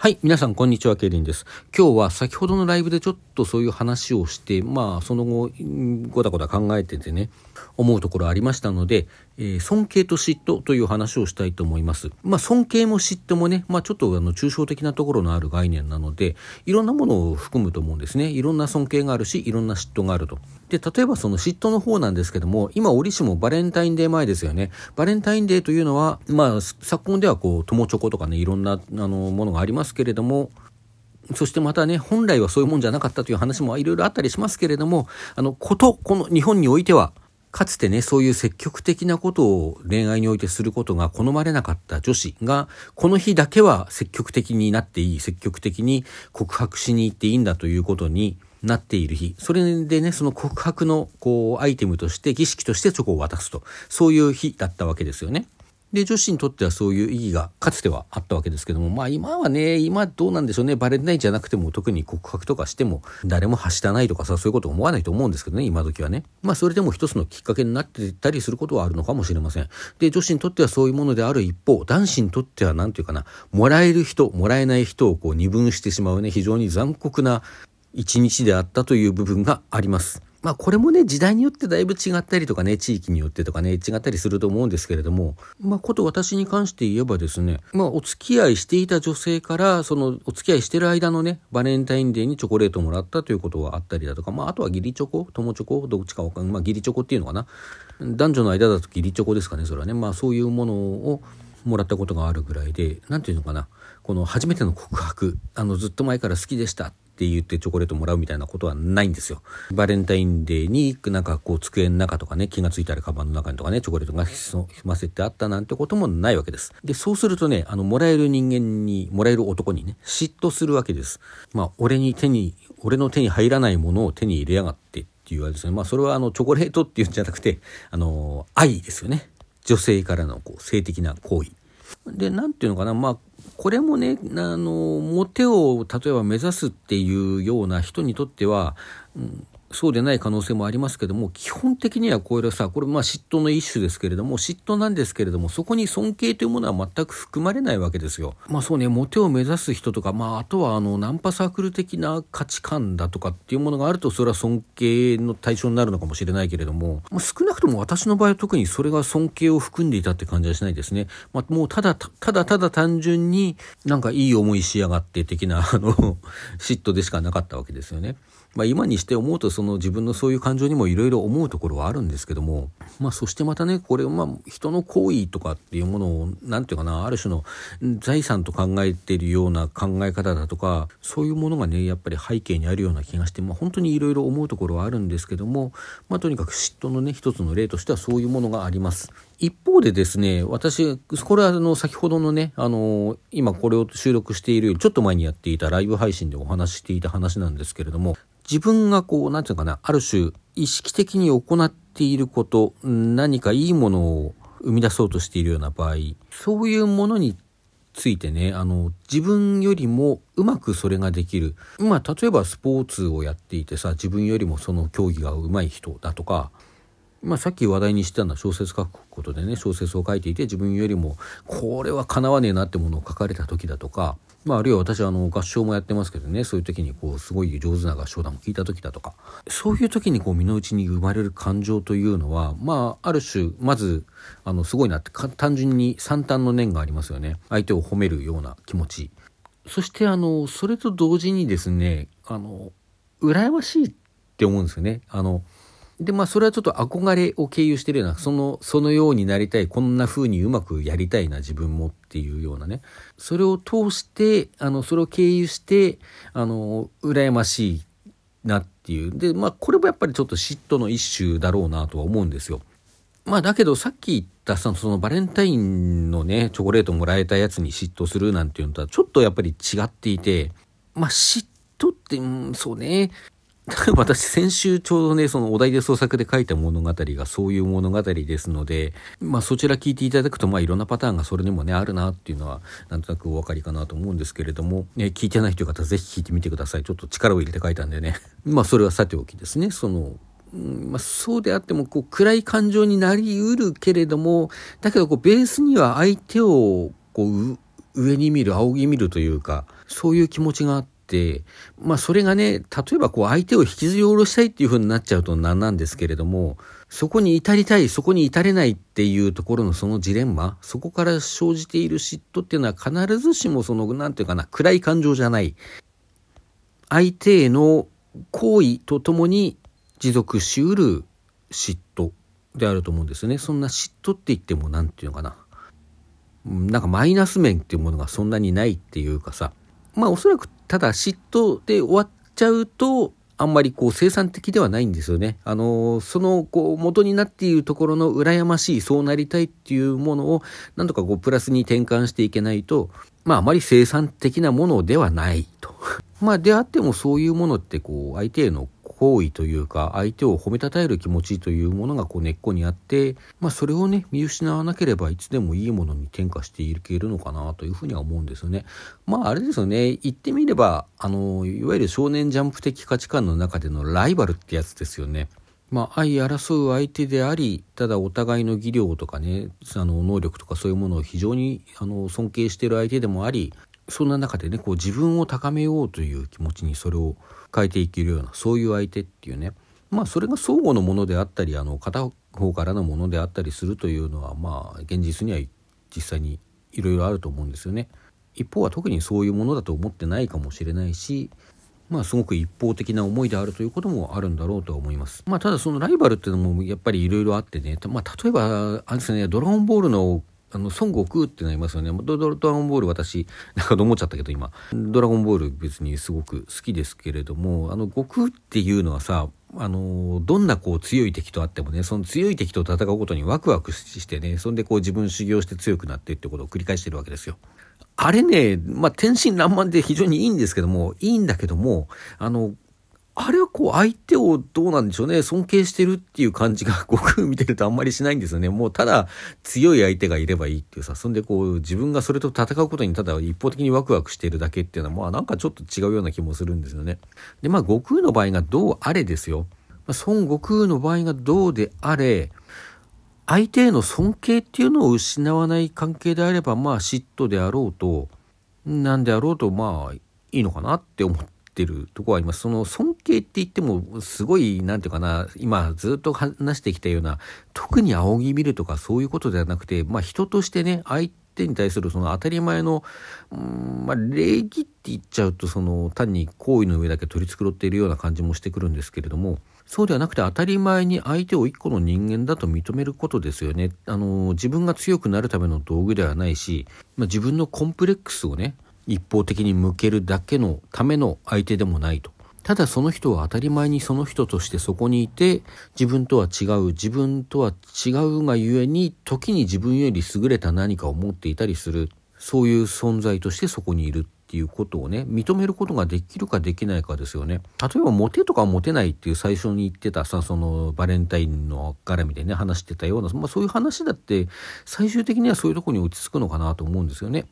はい。皆さん、こんにちは。ケイリンです。今日は先ほどのライブでちょっとそういう話をして、まあ、その後、ごたごた考えててね、思うところありましたので、えー、尊敬と嫉妬という話をしたいと思います。まあ、尊敬も嫉妬もね、まあ、ちょっとあの抽象的なところのある概念なので、いろんなものを含むと思うんですね。いろんな尊敬があるし、いろんな嫉妬があると。で、例えばその嫉妬の方なんですけども、今、折しもバレンタインデー前ですよね。バレンタインデーというのは、まあ、昨今ではこう、友チョコとかね、いろんな、あの、ものがありますけれども、そしてまたね、本来はそういうもんじゃなかったという話もいろいろあったりしますけれども、あの、こと、この日本においては、かつてね、そういう積極的なことを恋愛においてすることが好まれなかった女子が、この日だけは積極的になっていい、積極的に告白しに行っていいんだということになっている日。それでね、その告白のこう、アイテムとして、儀式としてチョコを渡すと。そういう日だったわけですよね。で、女子にとってはそういう意義がかつてはあったわけですけども、まあ今はね、今どうなんでしょうね、バレンタインじゃなくても特に告白とかしても誰もはしたないとかさ、そういうこと思わないと思うんですけどね、今時はね。まあそれでも一つのきっかけになってたりすることはあるのかもしれません。で、女子にとってはそういうものである一方、男子にとっては何て言うかな、もらえる人、もらえない人をこう二分してしまうね、非常に残酷な一日であったという部分があります。まあこれもね時代によってだいぶ違ったりとかね地域によってとかね違ったりすると思うんですけれどもまあこと私に関して言えばですねまあお付き合いしていた女性からそのお付き合いしてる間のねバレンタインデーにチョコレートもらったということはあったりだとかまああとは義理チョコ友チョコどっちかわかんないまあ義理チョコっていうのかな。男女の間だと義理チョコですかねそれはね。まあそういうものをもらったことがあるぐらいで何て言うのかな。この初めての告白あのずっと前から好きでしたって言ってチョコレートもらうみたいなことはないんですよ。バレンタインデーになんかこう机の中とかね気がついたらカバンの中にとかねチョコレートが潜ませてあったなんてこともないわけです。でそうするとねあのもらえる人間にもらえる男にね嫉妬するわけです。まあ俺に手に俺の手に入らないものを手に入れやがってっていうわけですね。まあそれはあのチョコレートっていうんじゃなくてあの愛ですよね。女性からのこう性的な行為。で、なんていうのかな、まあ、これもね、あの、モテを例えば目指すっていうような人にとっては、うん、そうでない可能性もありますけども、基本的にはこれさ、これまあ嫉妬の一種ですけれども、嫉妬なんですけれども、そこに尊敬というものは全く含まれないわけですよ。まあそうね、モテを目指す人とか、まああとはあの、ナンパサークル的な価値観だとかっていうものがあると、それは尊敬の対象になるのかもしれないけれども、まあ、少なくとも私の場合は特にそれが尊敬を含んでいたって感じはしないですね。まあもうただ、ただただ単純になんかいい思いしやがって的な、あの、嫉妬でしかなかったわけですよね。まあ今にして思うとその自分のそういう感情にもいろいろ思うところはあるんですけども、まあそしてまたね、これまあ人の行為とかっていうものを、なんていうかな、ある種の財産と考えているような考え方だとか、そういうものがね、やっぱり背景にあるような気がして、まあ本当にいろいろ思うところはあるんですけども、まあとにかく嫉妬のね、一つの例としてはそういうものがあります。一方でですね、私、これはあの、先ほどのね、あの、今これを収録しているよりちょっと前にやっていたライブ配信でお話していた話なんですけれども、自分がこう、なんていうかな、ある種、意識的に行っていること、何かいいものを生み出そうとしているような場合、そういうものについてね、あの、自分よりもうまくそれができる。まあ、例えばスポーツをやっていてさ、自分よりもその競技が上手い人だとか、まあ、さっき話題にしたのは小説書くことでね小説を書いていて自分よりもこれはかなわねえなってものを書かれた時だとか、まあ、あるいは私はあの合唱もやってますけどねそういう時にこうすごい上手な合唱団を聞いた時だとかそういう時にこう身の内に生まれる感情というのはまあある種まずあのすごいなって単純に惨憺の念がありますよね。相手を褒めるような気持ち。そしてあのそれと同時にですねあの羨ましいって思うんですよね。あので、まあ、それはちょっと憧れを経由してるような、その、そのようになりたい、こんな風にうまくやりたいな、自分もっていうようなね。それを通して、あの、それを経由して、あの、羨ましいなっていう。で、まあ、これもやっぱりちょっと嫉妬の一種だろうなとは思うんですよ。まあ、だけど、さっき言ったその、そのバレンタインのね、チョコレートもらえたやつに嫉妬するなんていうのとは、ちょっとやっぱり違っていて、まあ、嫉妬って、うん、そうね。私先週ちょうどね、そのお題で創作で書いた物語がそういう物語ですので、まあそちら聞いていただくと、まあいろんなパターンがそれでもね、あるなっていうのは、なんとなくお分かりかなと思うんですけれども、ね、聞いてないという方ぜひ聞いてみてください。ちょっと力を入れて書いたんでね。まあそれはさておきですね、その、まあ、そうであってもこう暗い感情になりうるけれどもだけどこうベースには相手をこう上に見る仰ぎ見るというかそういう気持ちがあって、まあそれがね例えばこう相手を引きずり下ろしたいっていう風になっちゃうとなんなんですけれどもそこに至りたいそこに至れないっていうところのそのジレンマそこから生じている嫉妬っていうのは必ずしもその何て言うかな暗い感情じゃない相手への行為とともに持続しうる嫉妬であると思うんですよね。そんな嫉妬って言っても何て言うのかな。なんかマイナス面っていうものがそんなにないっていうかさ。まあおそらくただ嫉妬で終わっちゃうとあんまりこう生産的ではないんですよね。あの、そのこう元になっているところの羨ましい、そうなりたいっていうものをなんとかこうプラスに転換していけないと、まああまり生産的なものではないと。まあであってもそういうものってこう相手への行為というか相手を褒めたたえる気持ちというものがこう根っこにあって、まあ、それをね見失わなければいつでもいいものに転化していけるのかなというふうには思うんですよね。まああれですよね言ってみればあのいわゆる少年ジャンプ的価値観の中でのライバルってやつですよね。まあ、相争う相手でありただお互いの技量とかねあの能力とかそういうものを非常にあの尊敬している相手でもありそんな中でねこう自分を高めようという気持ちにそれを変えていけるようなそういう相手っていうねまあそれが相互のものであったりあの片方からのものであったりするというのはまあ現実には実際にいろいろあると思うんですよね。一方は特にそういうものだと思ってないかもしれないしまあすごく一方的な思いであるということもあるんだろうとは思います。まあただそのライバルっていうのもやっぱりいろいろあってね、まあ例えばあれですね、ドラゴンボールのあの、孫悟空ってなりますよね。ドドラゴンボール私、なんかと思っちゃったけど今。ドラゴンボール別にすごく好きですけれども、あの、悟空っていうのはさ、あの、どんなこう強い敵とあってもね、その強い敵と戦うことにワクワクしてね、そんでこう自分修行して強くなってってことを繰り返してるわけですよ。あれね、まあ、天真爛漫で非常にいいんですけども、いいんだけども、あの、あれはこう相手をどうなんでしょうね、尊敬してるっていう感じが 悟空見てるとあんまりしないんですよね。もうただ強い相手がいればいいっていうさ、そんでこう自分がそれと戦うことにただ一方的にワクワクしてるだけっていうのはまあなんかちょっと違うような気もするんですよね。でまあ悟空の場合がどうあれですよ。ま、孫悟空の場合がどうであれ、相手への尊敬っていうのを失わない関係であればまあ嫉妬であろうと、なんであろうとまあいいのかなって思って、ってるとこはあります。その尊敬って言ってもすごい何て言うかな今ずっと話してきたような特に仰ぎ見るとかそういうことではなくてまあ人としてね相手に対するその当たり前の、うんまあ、礼儀って言っちゃうとその単に行為の上だけ取り繕っているような感じもしてくるんですけれどもそうではなくて当たり前に相手を一個の人間だと認めることですよね。あの自分が強くなるための道具ではないし、まあ、自分のコンプレックスをね一方的に向けるだけのための相手でもないと。ただその人は当たり前にその人としてそこにいて自分とは違う自分とは違うがゆえに時に自分より優れた何かを持っていたりするそういう存在としてそこにいるっていうことをね認めることができるかできないかですよね例えばモテとかモテないっていう最初に言ってたさそのバレンタインの絡みでね話してたような、まあ、そういう話だって最終的にはそういうとこに落ち着くのかなと思うんですよね。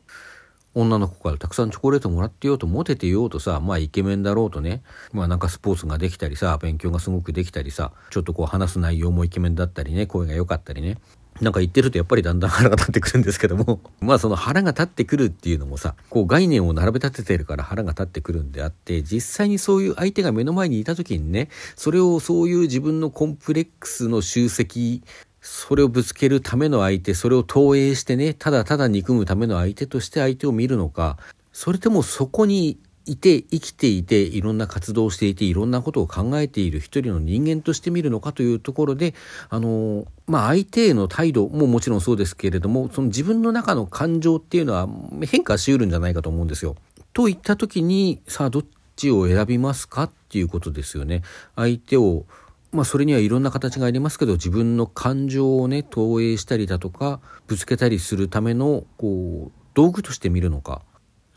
女の子からたくさんチョコレートもらってようとモテてようとさまあイケメンだろうとね。まあなんかスポーツができたりさ勉強がすごくできたりさちょっとこう話す内容もイケメンだったりね声が良かったりね。なんか言ってるとやっぱりだんだん腹が立ってくるんですけども。まあその腹が立ってくるっていうのもさこう概念を並べ立ててるから腹が立ってくるんであって実際にそういう相手が目の前にいた時にねそれをそういう自分のコンプレックスの集積それをぶつけるための相手、それを投影してね、ただただ憎むための相手として相手を見るのか、それともそこにいて、生きていて、いろんな活動をしていて、いろんなことを考えている一人の人間として見るのかというところで、あの、まあ、相手への態度ももちろんそうですけれども、その自分の中の感情っていうのは変化しうるんじゃないかと思うんですよ。といった時に、さあ、どっちを選びますかっていうことですよね。相手をまあそれにはいろんな形がありますけど自分の感情をね投影したりだとかぶつけたりするためのこう道具として見るのか。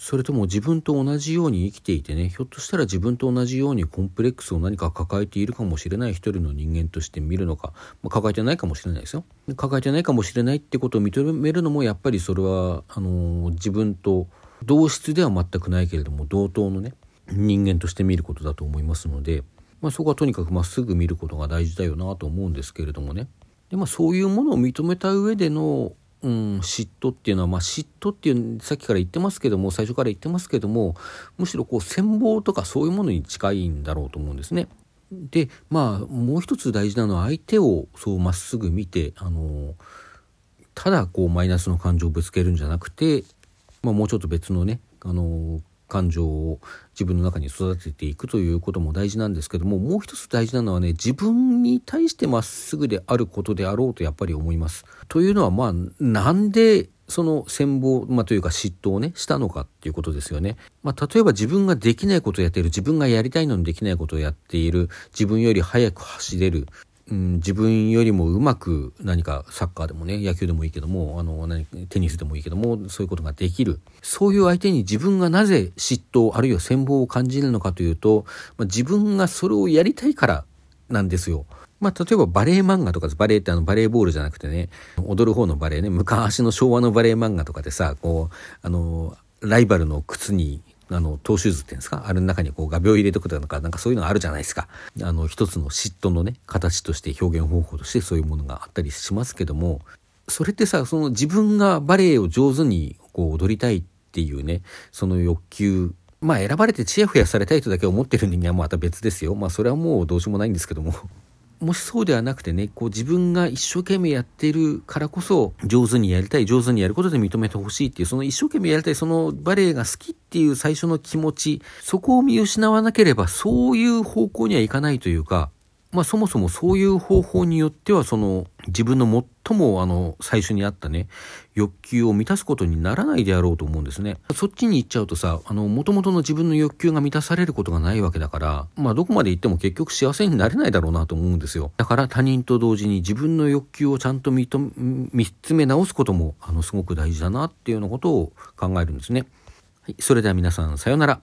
それとも自分と同じように生きていてねひょっとしたら自分と同じようにコンプレックスを何か抱えているかもしれない一人の人間として見るのか、まあ、抱えてないかもしれないですよ。抱えてないかもしれないってことを認めるのもやっぱりそれはあの自分と同質では全くないけれども同等のね人間として見ることだと思いますのでまあ、そこはとにかくまっすぐ見ることが大事だよなと思うんですけれどもねで、まあ、そういうものを認めた上でのうん、嫉妬っていうのは、まあ、嫉妬っていうさっきから言ってますけども最初から言ってますけどもむしろこう羨望とかそういうものに近いんだろうと思うんですね。でまあもう一つ大事なのは相手をそうまっすぐ見てあのただこうマイナスの感情をぶつけるんじゃなくて、まあ、もうちょっと別のねあの感情を自分の中に育てていくということも大事なんですけどももう一つ大事なのはね自分に対してまっすぐであることであろうとやっぱり思います。というのはまあなんでその戦望、まあ、というか嫉妬をねしたのかっていうことですよね。まあ、例えば自分ができないことをやっている自分がやりたいのにできないことをやっている自分より速く走れるうん、自分よりもうまく何かサッカーでもね野球でもいいけどもあの何テニスでもいいけどもそういうことができる。そういう相手に自分がなぜ嫉妬あるいは羨望を感じるのかというと、まあ、自分がそれをやりたいからなんですよ。まあ、例えばバレエ漫画とかバレエってあのバレーボールじゃなくてね踊る方のバレエね。昔の昭和のバレエ漫画とかでさこうあのライバルの靴にあの、トーシューズっていうんですか？あれの中にこう画鋲入れとくとか、なんかそういうのがあるじゃないですか。あの、一つの嫉妬のね、形として表現方法としてそういうものがあったりしますけども、それってさ、その自分がバレエを上手にこう踊りたいっていうね、その欲求、まあ選ばれてチヤフヤされたいとだけ思ってる人間はまた別ですよ。まあそれはもうどうしようもないんですけども。もしそうではなくてね、こう自分が一生懸命やってるからこそ、上手にやりたい、上手にやることで認めてほしいっていう、その一生懸命やりたい、そのバレエが好きっていう最初の気持ち、そこを見失わなければ、そういう方向にはいかないというか、まあそもそもそういう方法によってはその自分の最もあの最初にあったね欲求を満たすことにならないであろうと思うんですね。そっちに行っちゃうとさあの元々の自分の欲求が満たされることがないわけだからまあどこまで行っても結局幸せになれないだろうなと思うんですよ。だから他人と同時に自分の欲求をちゃんと見つめ直すこともあのすごく大事だなっていうようなことを考えるんですね。はい、それでは皆さんさようなら。